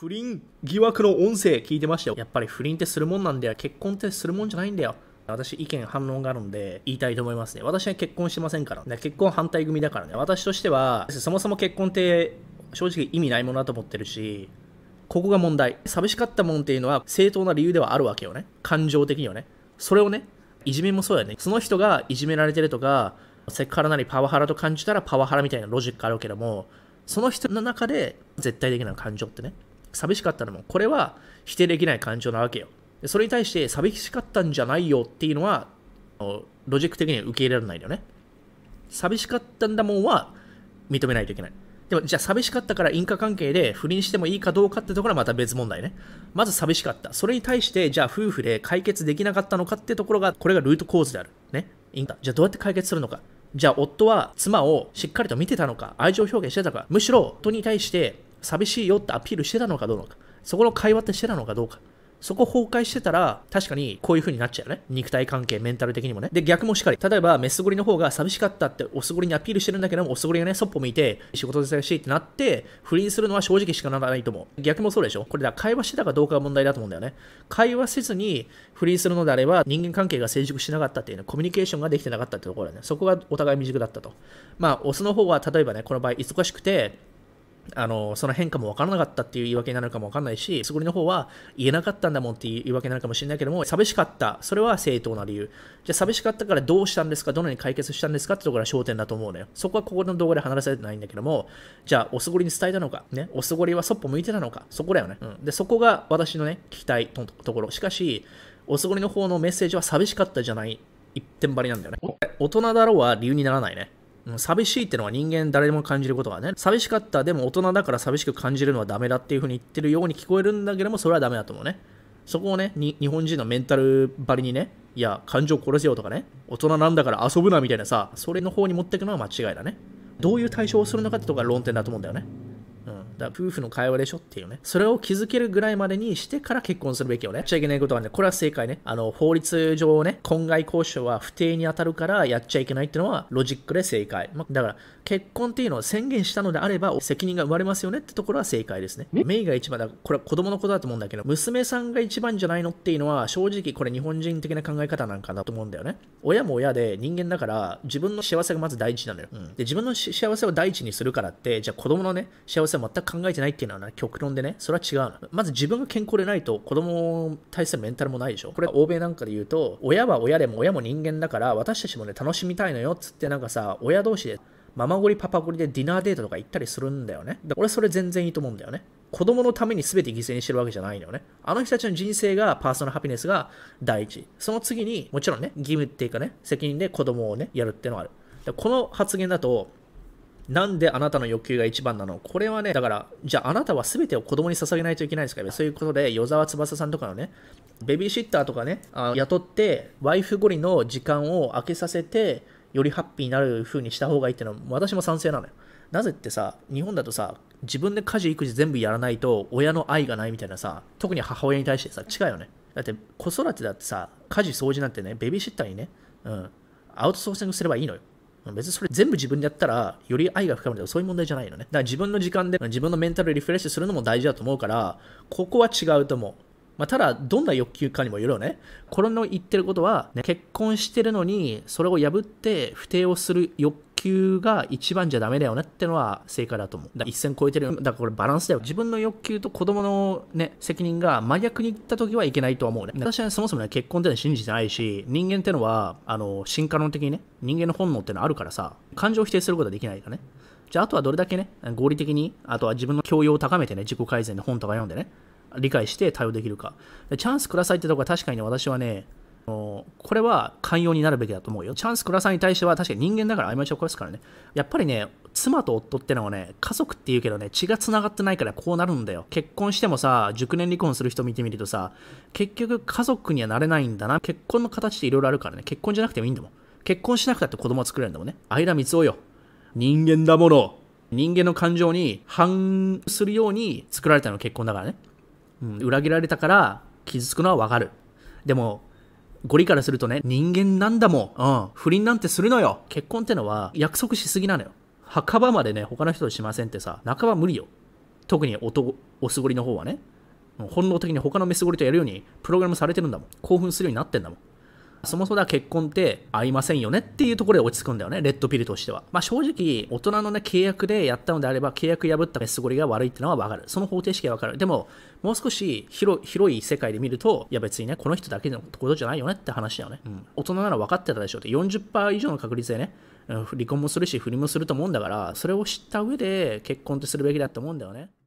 不倫疑惑の音声聞いてましたよ。やっぱり不倫ってするもんなんだよ。結婚ってするもんじゃないんだよ。私、意見反論があるんで言いたいと思いますね。私は結婚してませんから。ね、結婚反対組だからね。私としては、そもそも結婚って正直意味ないものだと思ってるし、ここが問題。寂しかったもんっていうのは正当な理由ではあるわけよね。感情的にはね。それをね、いじめもそうやね。その人がいじめられてるとか、セクハラなりパワハラと感じたらパワハラみたいなロジックあるけども、その人の中で絶対的な感情ってね、寂しかったのも、これは否定できない感情なわけよ。それに対して寂しかったんじゃないよっていうのは、ロジック的には受け入れられないんだよね。寂しかったんだもんは認めないといけない。でも、じゃあ寂しかったから因果関係で不倫してもいいかどうかってところはまた別問題ね。まず寂しかった。それに対して、じゃあ夫婦で解決できなかったのかってところが、これがルート構図である。ね。因果。じゃあどうやって解決するのか。じゃあ夫は妻をしっかりと見てたのか、愛情表現してたか、むしろ夫に対して寂しいよってアピールしてたのかどうか、そこの会話ってしてたのかどうか。そこ崩壊してたら、確かにこういう風になっちゃうよね。肉体関係、メンタル的にもね。で、逆もしっかり。例えば、メスゴリの方が寂しかったってオスゴリにアピールしてるんだけども、オスゴリがね、そっぽ向いて、仕事で忙しいってなって、不倫するのは正直しかならないと思う。逆もそうでしょこれだ、会話してたかどうかが問題だと思うんだよね。会話せずに不倫するのであれば、人間関係が成熟しなかったっていうね、コミュニケーションができてなかったってところだね。そこがお互い未熟だったと。まあ、オスの方は、例えばね、この場合、忙しくて、あのその変化も分からなかったっていう言い訳になるかも分かんないし、そこの方は言えなかったんだもんっていう言い訳になるかもしれないけども、寂しかった、それは正当な理由。じゃあ寂しかったからどうしたんですか、どのように解決したんですかってところが焦点だと思うのよ。そこはここの動画で話されてないんだけども、じゃあおすごりに伝えたのか、ね、おすごりはそっぽ向いてたのか、そこだよね。うん、で、そこが私のね、聞きたいとところ。しかし、おすごりの方のメッセージは寂しかったじゃない一点張りなんだよね。大人だろうは理由にならないね。寂しいってのは人間誰でも感じることがね、寂しかった、でも大人だから寂しく感じるのはダメだっていうふうに言ってるように聞こえるんだけども、それはダメだと思うね。そこをね、日本人のメンタルばりにね、いや、感情殺せよとかね、大人なんだから遊ぶなみたいなさ、それの方に持っていくのは間違いだね。どういう対処をするのかってとこが論点だと思うんだよね。だ夫婦の会話でしょっていうね。それを気づけるぐらいまでにしてから結婚するべきよね。やっちゃいけないことはね、これは正解ね。あの、法律上ね、婚外交渉は不定に当たるからやっちゃいけないっていうのはロジックで正解。ま、だから、結婚っていうのを宣言したのであれば責任が生まれますよねってところは正解ですね。メイが一番だ、これは子供のことだと思うんだけど、娘さんが一番じゃないのっていうのは正直これ日本人的な考え方なんかなと思うんだよね。親も親で人間だから自分の幸せがまず第一なのよ。うん、で自分の幸せを第一にするからって、じゃあ子供のね、幸せを全く考えてないっていうのはね、極論でね、それは違うの。まず自分が健康でないと子供に対するメンタルもないでしょ。これは欧米なんかで言うと、親は親でも親も人間だから私たちもね、楽しみたいのよっつってなんかさ、親同士でママゴリパパゴリでディナーデートとか行ったりするんだよね。俺それ全然いいと思うんだよね。子供のために全て犠牲にしてるわけじゃないのよね。あの人たちの人生がパーソナルハピネスが第一。その次に、もちろんね、義務っていうかね、責任で子供をね、やるっていうのがある。この発言だと、なんであなたの欲求が一番なの？これはね、だから、じゃああなたは全てを子供に捧げないといけないんですか？そういうことで、与沢翼さんとかのね、ベビーシッターとかね、あ雇って、ワイフゴリの時間を空けさせて、よりハッピーになる風にした方がいいっていうのは私も賛成なのよ。なぜってさ、日本だとさ、自分で家事育児全部やらないと親の愛がないみたいなさ、特に母親に対してさ、違うよね。だって子育てだってさ、家事掃除なんてね、ベビーシッターにね、うん、アウトソーシングすればいいのよ。別にそれ全部自分でやったら、より愛が深まるとかそういう問題じゃないのね。だから自分の時間で自分のメンタルリフレッシュするのも大事だと思うから、ここは違うと思う。まあ、ただ、どんな欲求かにもよるよね。これの言ってることは、ね、結婚してるのに、それを破って不定をする欲求が一番じゃダメだよねってのは正解だと思う。だから一線超えてる。だからこれバランスだよ。自分の欲求と子供のね、責任が真逆にいった時はいけないとは思うね。私はそもそもね、結婚ってのは信じてないし、人間ってのは、あの、進化論的にね、人間の本能ってのはあるからさ、感情を否定することはできないからね。じゃあ、あとはどれだけね、合理的に、あとは自分の教養を高めてね、自己改善で本とか読んでね、理解して対応できるか。チャンスくださいってとこは確かにね私はね、これは寛容になるべきだと思うよ。チャンスくださいに対しては確かに人間だから曖昧ちを殺すからね。やっぱりね、妻と夫ってのはね、家族って言うけどね、血が繋がってないからこうなるんだよ。結婚してもさ、熟年離婚する人見てみるとさ、結局家族にはなれないんだな。結婚の形っていろいろあるからね、結婚じゃなくてもいいんだもん。結婚しなくたって子供を作れるんだもんね。相田光夫よ。人間だもの。人間の感情に反するように作られたの結婚だからね。うん、裏切られたから傷つくのはわかる。でも、ゴリからするとね、人間なんだもん。うん。不倫なんてするのよ。結婚ってのは約束しすぎなのよ。墓場までね、他の人としませんってさ、半ば無理よ。特に男オスゴリの方はね本能的に他のメスゴリとやるようにプログラムされてるんだもん興奮するようになってんだもんそもそもだ結婚って合いませんよねっていうところで落ち着くんだよね、レッドピルとしては。まあ正直、大人のね、契約でやったのであれば、契約破ったメスゴリが悪いってのはわかる。その方程式はわかる。でも、もう少し広広い世界で見ると、いや別にね、この人だけのことじゃないよねって話だよね。うん、大人なら分かってたでしょって、40%以上の確率でね、離婚もするし、不倫もすると思うんだから、それを知った上で結婚ってするべきだと思うんだよね。